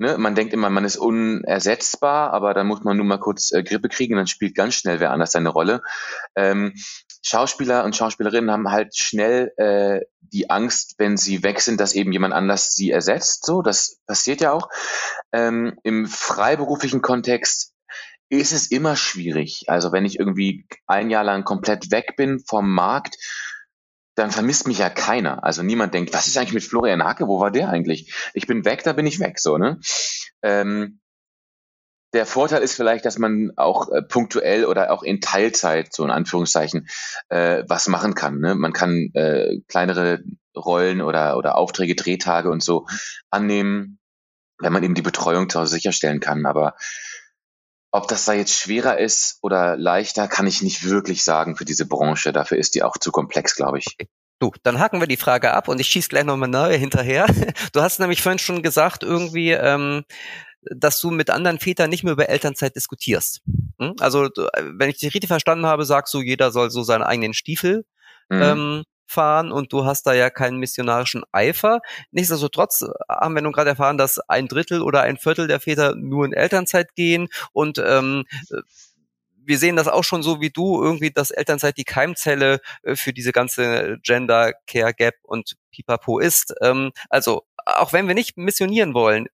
Ne? Man denkt immer, man ist unersetzbar, aber dann muss man nur mal kurz äh, Grippe kriegen, dann spielt ganz schnell wer anders seine Rolle. Ähm, Schauspieler und Schauspielerinnen haben halt schnell äh, die Angst, wenn sie weg sind, dass eben jemand anders sie ersetzt. So, das passiert ja auch. Ähm, Im freiberuflichen Kontext ist es immer schwierig. Also wenn ich irgendwie ein Jahr lang komplett weg bin vom Markt, dann vermisst mich ja keiner. Also niemand denkt, was ist eigentlich mit Florian Hacke? Wo war der eigentlich? Ich bin weg, da bin ich weg, so, ne? Ähm, der Vorteil ist vielleicht, dass man auch äh, punktuell oder auch in Teilzeit, so in Anführungszeichen, äh, was machen kann. Ne? Man kann äh, kleinere Rollen oder, oder Aufträge, Drehtage und so annehmen, wenn man eben die Betreuung zu Hause sicherstellen kann. Aber ob das da jetzt schwerer ist oder leichter, kann ich nicht wirklich sagen für diese Branche. Dafür ist die auch zu komplex, glaube ich. Du, dann haken wir die Frage ab und ich schieße gleich nochmal neue hinterher. Du hast nämlich vorhin schon gesagt, irgendwie, ähm, dass du mit anderen Vätern nicht mehr über Elternzeit diskutierst. Hm? Also, wenn ich dich richtig verstanden habe, sagst du, jeder soll so seinen eigenen Stiefel mhm. ähm, fahren und du hast da ja keinen missionarischen Eifer. Nichtsdestotrotz haben wir nun gerade erfahren, dass ein Drittel oder ein Viertel der Väter nur in Elternzeit gehen und ähm, wir sehen das auch schon so wie du, irgendwie, dass Elternzeit die Keimzelle äh, für diese ganze Gender Care Gap und Pipapo ist. Ähm, also, auch wenn wir nicht missionieren wollen,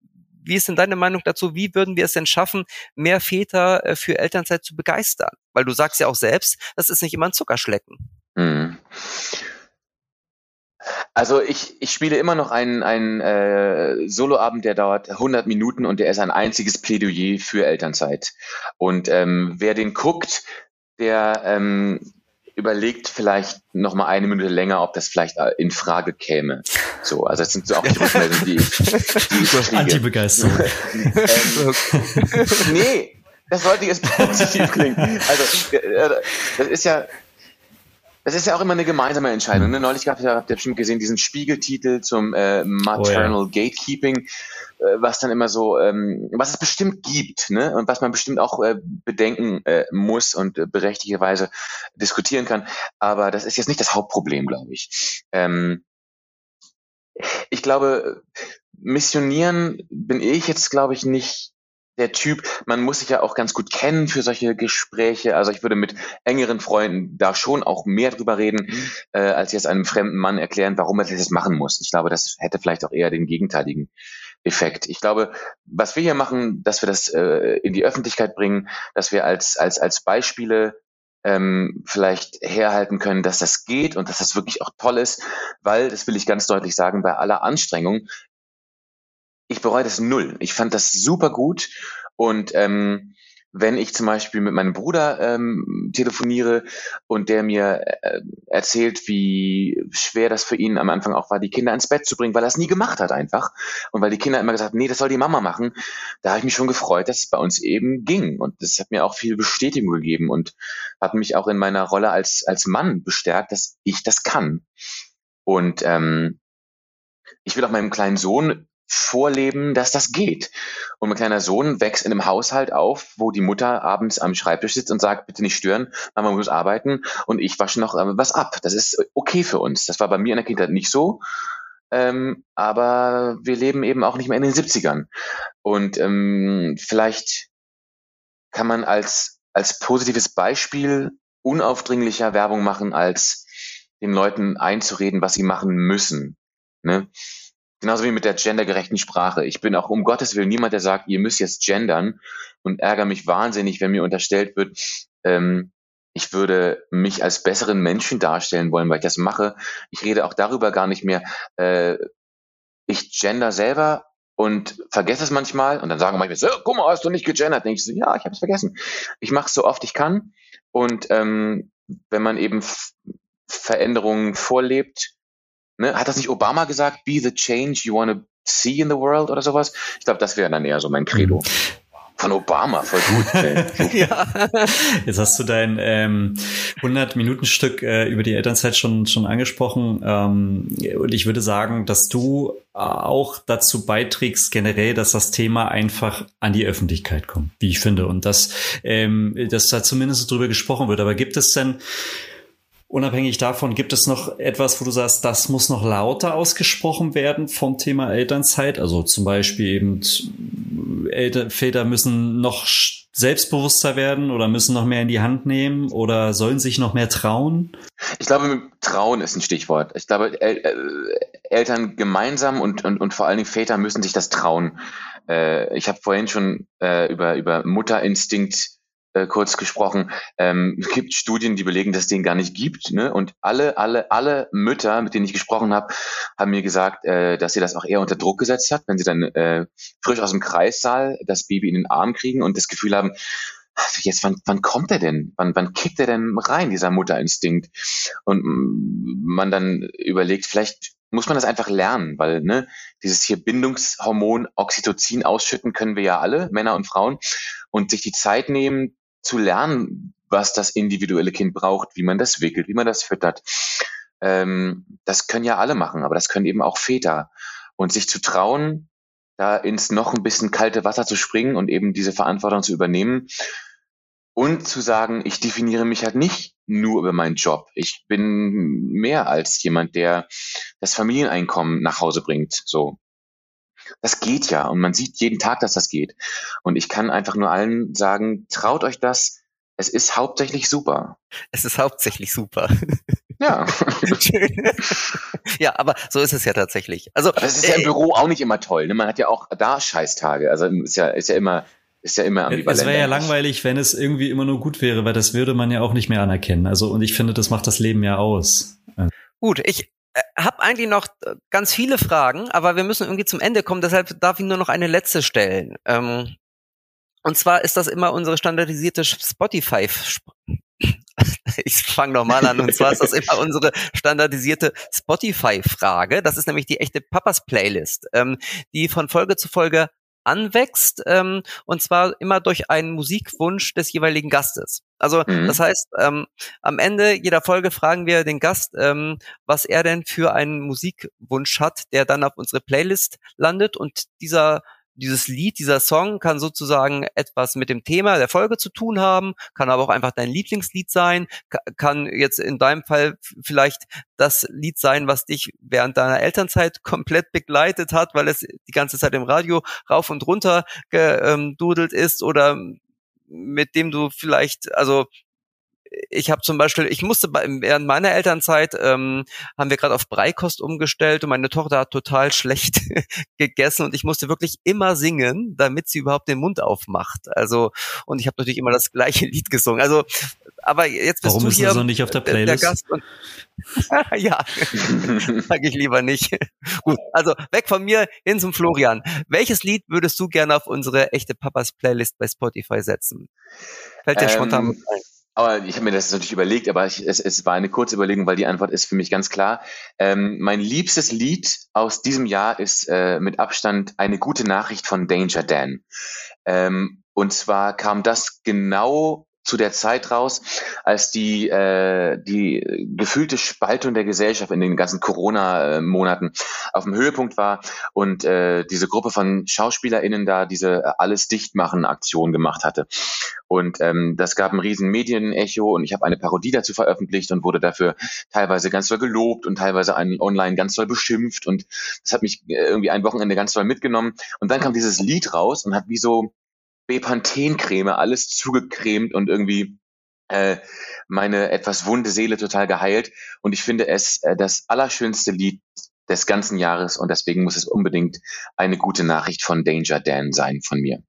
wie ist denn deine Meinung dazu? Wie würden wir es denn schaffen, mehr Väter äh, für Elternzeit zu begeistern? Weil du sagst ja auch selbst, das ist nicht immer ein Zuckerschlecken. Mhm. Also ich, ich spiele immer noch einen, einen äh, Soloabend, der dauert 100 Minuten und der ist ein einziges Plädoyer für Elternzeit. Und ähm, wer den guckt, der ähm, überlegt vielleicht noch mal eine Minute länger, ob das vielleicht äh, in Frage käme. So, also das sind so auch die Rückmeldungen, die ich, die ich kriege. Anti-Begeisterung. ähm, nee, das sollte jetzt positiv klingen. Also äh, das ist ja das ist ja auch immer eine gemeinsame Entscheidung. Ne? Neulich gab es ja, habt ihr bestimmt gesehen, diesen Spiegeltitel zum äh, Maternal oh, ja. Gatekeeping, äh, was dann immer so, ähm, was es bestimmt gibt, ne? Und was man bestimmt auch äh, bedenken äh, muss und äh, berechtigterweise diskutieren kann. Aber das ist jetzt nicht das Hauptproblem, glaube ich. Ähm, ich glaube, missionieren bin ich jetzt, glaube ich, nicht der Typ, man muss sich ja auch ganz gut kennen für solche Gespräche. Also ich würde mit engeren Freunden da schon auch mehr drüber reden, mhm. äh, als jetzt einem fremden Mann erklären, warum er das machen muss. Ich glaube, das hätte vielleicht auch eher den gegenteiligen Effekt. Ich glaube, was wir hier machen, dass wir das äh, in die Öffentlichkeit bringen, dass wir als, als, als Beispiele ähm, vielleicht herhalten können, dass das geht und dass das wirklich auch toll ist, weil, das will ich ganz deutlich sagen, bei aller Anstrengung ich bereue das null. Ich fand das super gut und ähm, wenn ich zum Beispiel mit meinem Bruder ähm, telefoniere und der mir äh, erzählt, wie schwer das für ihn am Anfang auch war, die Kinder ins Bett zu bringen, weil er es nie gemacht hat einfach. Und weil die Kinder immer gesagt nee, das soll die Mama machen, da habe ich mich schon gefreut, dass es bei uns eben ging. Und das hat mir auch viel Bestätigung gegeben und hat mich auch in meiner Rolle als, als Mann bestärkt, dass ich das kann. Und ähm, ich will auch meinem kleinen Sohn vorleben, dass das geht. Und mein kleiner Sohn wächst in einem Haushalt auf, wo die Mutter abends am Schreibtisch sitzt und sagt, bitte nicht stören, Mama muss arbeiten und ich wasche noch äh, was ab. Das ist okay für uns. Das war bei mir in der Kindheit nicht so. Ähm, aber wir leben eben auch nicht mehr in den 70ern. Und ähm, vielleicht kann man als, als positives Beispiel unaufdringlicher Werbung machen, als den Leuten einzureden, was sie machen müssen. Ne? Genauso wie mit der gendergerechten Sprache. Ich bin auch um Gottes Willen niemand, der sagt, ihr müsst jetzt gendern und ärgere mich wahnsinnig, wenn mir unterstellt wird, ähm, ich würde mich als besseren Menschen darstellen wollen, weil ich das mache. Ich rede auch darüber gar nicht mehr. Äh, ich gender selber und vergesse es manchmal und dann sagen manchmal so, guck mal, hast du nicht gegendert? Denke ich so, ja, ich habe es vergessen. Ich mache es so oft ich kann und ähm, wenn man eben Veränderungen vorlebt, Ne? Hat das nicht Obama gesagt, be the change you want to see in the world oder sowas? Ich glaube, das wäre dann eher so mein Credo. Von Obama, voll gut. ja. Jetzt hast du dein ähm, 100-Minuten-Stück äh, über die Elternzeit schon, schon angesprochen. Ähm, und ich würde sagen, dass du auch dazu beiträgst, generell, dass das Thema einfach an die Öffentlichkeit kommt, wie ich finde. Und dass, ähm, dass da zumindest drüber gesprochen wird. Aber gibt es denn Unabhängig davon, gibt es noch etwas, wo du sagst, das muss noch lauter ausgesprochen werden vom Thema Elternzeit? Also zum Beispiel eben Eltern, Väter müssen noch selbstbewusster werden oder müssen noch mehr in die Hand nehmen oder sollen sich noch mehr trauen? Ich glaube, Trauen ist ein Stichwort. Ich glaube, El äh, Eltern gemeinsam und, und, und vor allen Dingen Väter müssen sich das trauen. Äh, ich habe vorhin schon äh, über, über Mutterinstinkt äh, kurz gesprochen. Ähm, es gibt Studien, die belegen, dass es den gar nicht gibt. Ne? Und alle, alle, alle Mütter, mit denen ich gesprochen habe, haben mir gesagt, äh, dass sie das auch eher unter Druck gesetzt hat, wenn sie dann äh, frisch aus dem Kreissaal das Baby in den Arm kriegen und das Gefühl haben, also jetzt, wann, wann kommt er denn? Wann, wann kickt er denn rein, dieser Mutterinstinkt? Und man dann überlegt, vielleicht muss man das einfach lernen, weil ne, dieses hier Bindungshormon Oxytocin ausschütten können wir ja alle, Männer und Frauen, und sich die Zeit nehmen, zu lernen, was das individuelle Kind braucht, wie man das wickelt, wie man das füttert. Ähm, das können ja alle machen, aber das können eben auch Väter. Und sich zu trauen, da ins noch ein bisschen kalte Wasser zu springen und eben diese Verantwortung zu übernehmen und zu sagen, ich definiere mich halt nicht nur über meinen Job. Ich bin mehr als jemand, der das Familieneinkommen nach Hause bringt. So. Das geht ja und man sieht jeden Tag, dass das geht. Und ich kann einfach nur allen sagen, traut euch das. Es ist hauptsächlich super. Es ist hauptsächlich super. Ja. ja, aber so ist es ja tatsächlich. Also das ist ja im äh, Büro auch nicht immer toll. Ne? Man hat ja auch da Scheißtage. Also ist ja ist ja immer ist ja immer ambivalent. Es wäre ja langweilig, wenn es irgendwie immer nur gut wäre, weil das würde man ja auch nicht mehr anerkennen. Also und ich finde, das macht das Leben ja aus. Gut, ich habe eigentlich noch äh, ganz viele Fragen, aber wir müssen irgendwie zum Ende kommen, deshalb darf ich nur noch eine letzte stellen. Ähm, und zwar ist das immer unsere standardisierte Spotify. Ich fange nochmal an. Und zwar ist das immer unsere standardisierte Spotify-Frage. Das ist nämlich die echte Papas Playlist, ähm, die von Folge zu Folge anwächst, ähm, und zwar immer durch einen Musikwunsch des jeweiligen Gastes. Also mhm. das heißt, ähm, am Ende jeder Folge fragen wir den Gast, ähm, was er denn für einen Musikwunsch hat, der dann auf unsere Playlist landet und dieser dieses Lied, dieser Song kann sozusagen etwas mit dem Thema der Folge zu tun haben, kann aber auch einfach dein Lieblingslied sein, kann jetzt in deinem Fall vielleicht das Lied sein, was dich während deiner Elternzeit komplett begleitet hat, weil es die ganze Zeit im Radio rauf und runter gedudelt ist oder mit dem du vielleicht, also ich habe zum Beispiel, ich musste bei, während meiner Elternzeit ähm, haben wir gerade auf Breikost umgestellt und meine Tochter hat total schlecht gegessen und ich musste wirklich immer singen, damit sie überhaupt den Mund aufmacht. Also und ich habe natürlich immer das gleiche Lied gesungen. Also aber jetzt bist Warum du hier so nicht auf der Playlist? Der Gast und, ja, sage ich lieber nicht. Gut, also weg von mir hin zum Florian. Welches Lied würdest du gerne auf unsere echte Papas Playlist bei Spotify setzen? Fällt dir ähm, spontan ein? Aber ich habe mir das natürlich überlegt, aber ich, es, es war eine kurze Überlegung, weil die Antwort ist für mich ganz klar. Ähm, mein liebstes Lied aus diesem Jahr ist äh, mit Abstand eine gute Nachricht von Danger Dan. Ähm, und zwar kam das genau zu der Zeit raus, als die, äh, die gefühlte Spaltung der Gesellschaft in den ganzen Corona-Monaten auf dem Höhepunkt war und äh, diese Gruppe von SchauspielerInnen da diese Alles Dichtmachen-Aktion gemacht hatte. Und ähm, das gab ein riesen Medienecho und ich habe eine Parodie dazu veröffentlicht und wurde dafür teilweise ganz toll gelobt und teilweise online ganz toll beschimpft und das hat mich äh, irgendwie ein Wochenende ganz toll mitgenommen. Und dann kam dieses Lied raus und hat wie so Bepanthen-Creme, alles zugecremt und irgendwie äh, meine etwas wunde Seele total geheilt. Und ich finde es äh, das allerschönste Lied des ganzen Jahres und deswegen muss es unbedingt eine gute Nachricht von Danger Dan sein von mir.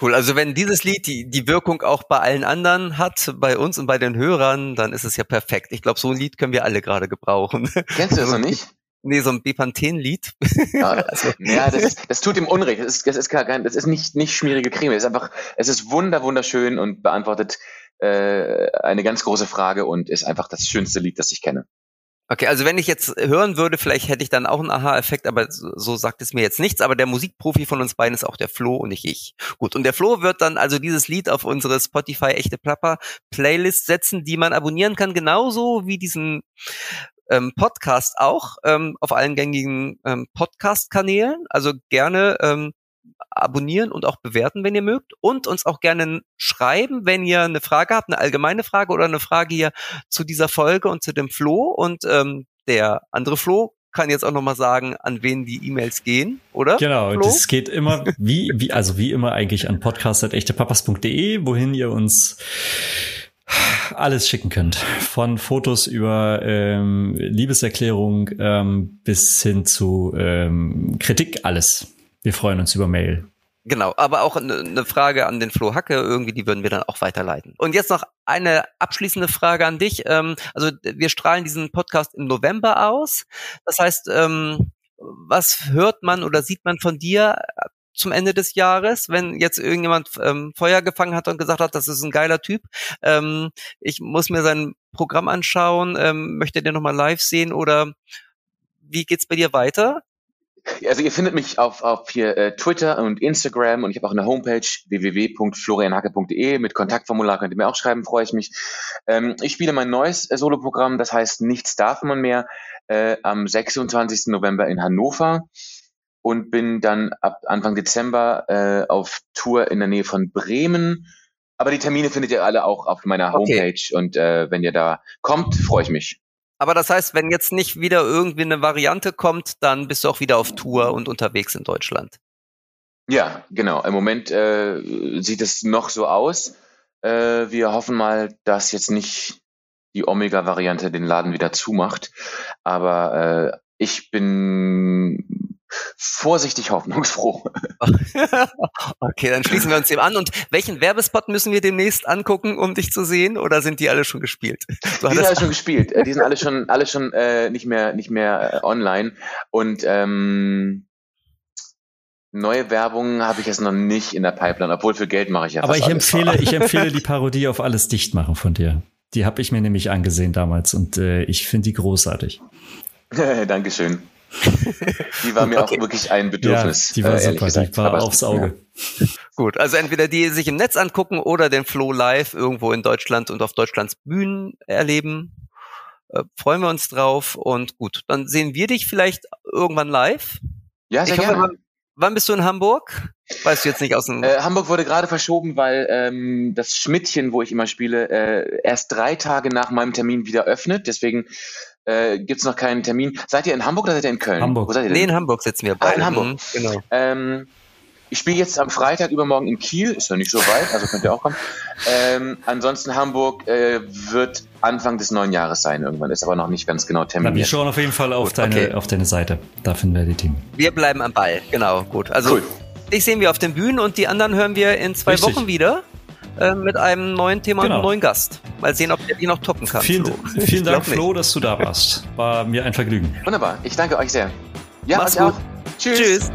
Cool, also wenn dieses Lied die, die Wirkung auch bei allen anderen hat, bei uns und bei den Hörern, dann ist es ja perfekt. Ich glaube, so ein Lied können wir alle gerade gebrauchen. Kennst du das noch nicht? Nee, so ein Bepanthen-Lied. Ja, also. ja das, ist, das tut ihm Unrecht. Das ist, das ist, kein, das ist nicht, nicht schmierige Creme. Es ist einfach, es ist wunder, wunderschön und beantwortet äh, eine ganz große Frage und ist einfach das schönste Lied, das ich kenne. Okay, also wenn ich jetzt hören würde, vielleicht hätte ich dann auch einen Aha-Effekt, aber so, so sagt es mir jetzt nichts. Aber der Musikprofi von uns beiden ist auch der Flo und nicht ich. Gut, und der Flo wird dann also dieses Lied auf unsere Spotify echte Plapper Playlist setzen, die man abonnieren kann, genauso wie diesen ähm, Podcast auch ähm, auf allen gängigen ähm, Podcast-Kanälen. Also gerne ähm, abonnieren und auch bewerten, wenn ihr mögt. Und uns auch gerne schreiben, wenn ihr eine Frage habt, eine allgemeine Frage oder eine Frage hier zu dieser Folge und zu dem Flo. Und ähm, der andere Flo kann jetzt auch nochmal sagen, an wen die E-Mails gehen, oder? Genau, Flo? das geht immer wie, wie, also wie immer eigentlich an podcast.echtepapas.de, wohin ihr uns alles schicken könnt. Von Fotos über ähm, Liebeserklärung ähm, bis hin zu ähm, Kritik, alles. Wir freuen uns über Mail. Genau, aber auch eine eine Frage an den Flo Hacke, irgendwie, die würden wir dann auch weiterleiten. Und jetzt noch eine abschließende Frage an dich. Ähm, also wir strahlen diesen Podcast im November aus. Das heißt, ähm, was hört man oder sieht man von dir zum Ende des Jahres, wenn jetzt irgendjemand ähm, Feuer gefangen hat und gesagt hat, das ist ein geiler Typ, ähm, ich muss mir sein Programm anschauen, ähm, möchte den nochmal live sehen oder wie geht's bei dir weiter? Also ihr findet mich auf, auf hier äh, Twitter und Instagram und ich habe auch eine Homepage www.florianhacke.de mit Kontaktformular könnt ihr mir auch schreiben, freue ich mich. Ähm, ich spiele mein neues äh, Soloprogramm, das heißt Nichts darf man mehr, äh, am 26. November in Hannover und bin dann ab Anfang Dezember äh, auf Tour in der Nähe von Bremen. Aber die Termine findet ihr alle auch auf meiner Okay. Homepage und äh, wenn ihr da kommt, freue ich mich. Aber das heißt, wenn jetzt nicht wieder irgendwie eine Variante kommt, dann bist du auch wieder auf Tour und unterwegs in Deutschland. Ja, genau. Im Moment äh, sieht es noch so aus. Äh, wir hoffen mal, dass jetzt nicht die Omega-Variante den Laden wieder zumacht. Aber äh, ich bin vorsichtig hoffnungsfroh. okay, dann schließen wir uns dem an. Und welchen Werbespot müssen wir demnächst angucken, um dich zu sehen? Oder sind die alle schon gespielt? Du Die sind alle schon gespielt. Äh, Die sind alle schon, alle schon äh, nicht mehr, nicht mehr äh, online. Und ähm, neue Werbung habe ich jetzt noch nicht in der Pipeline, obwohl für Geld mache ich ja Aber ich alles. empfehle, ich empfehle die Parodie auf alles dicht machen von dir. Die habe ich mir nämlich angesehen damals und äh, ich finde die großartig. Dankeschön. Die war mir Okay. auch wirklich ein Ja, Bedürfnis. die war äh, super, gesagt. die war Aber aufs Auge. Gut, also entweder die sich im Netz angucken oder den Flow live irgendwo in Deutschland und auf Deutschlands Bühnen erleben. Äh, freuen wir uns drauf und gut, dann sehen wir dich vielleicht irgendwann live. Ja, sehr Ich hoffe, gerne. wann, wann bist du in Hamburg? Weißt du jetzt nicht aus dem... Äh, Hamburg wurde gerade verschoben, weil ähm, das Schmidtchen, wo ich immer spiele, äh, erst drei Tage nach meinem Termin wieder öffnet. Deswegen äh, gibt's noch keinen Termin. Seid ihr in Hamburg oder seid ihr in Köln? Hamburg. Wo seid ihr nee, denn? in Hamburg sitzen wir Ah, beide. in Hamburg. Mhm, Genau. Ähm, ich spiele jetzt am Freitag übermorgen in Kiel, ist ja nicht so weit, also könnt ihr auch kommen. Ähm, ansonsten Hamburg äh, wird Anfang des neuen Jahres sein irgendwann, ist aber noch nicht ganz genau Na, wir schauen auf jeden Fall auf, Gut, deine, okay. auf deine Seite. Da finden wir die Team. Wir bleiben am Ball, genau, gut. Also Cool. dich sehen wir auf den Bühnen und die anderen hören wir in zwei Richtig. Wochen wieder äh, mit einem neuen Thema und Genau. einem neuen Gast. Mal sehen, ob der die noch toppen kann. Vielen, Flo. Vielen Dank. Flo, dass du da warst. War mir ein Vergnügen. Wunderbar, ich danke euch sehr. Ja, Mach's gut. auch. Tschüss. Tschüss.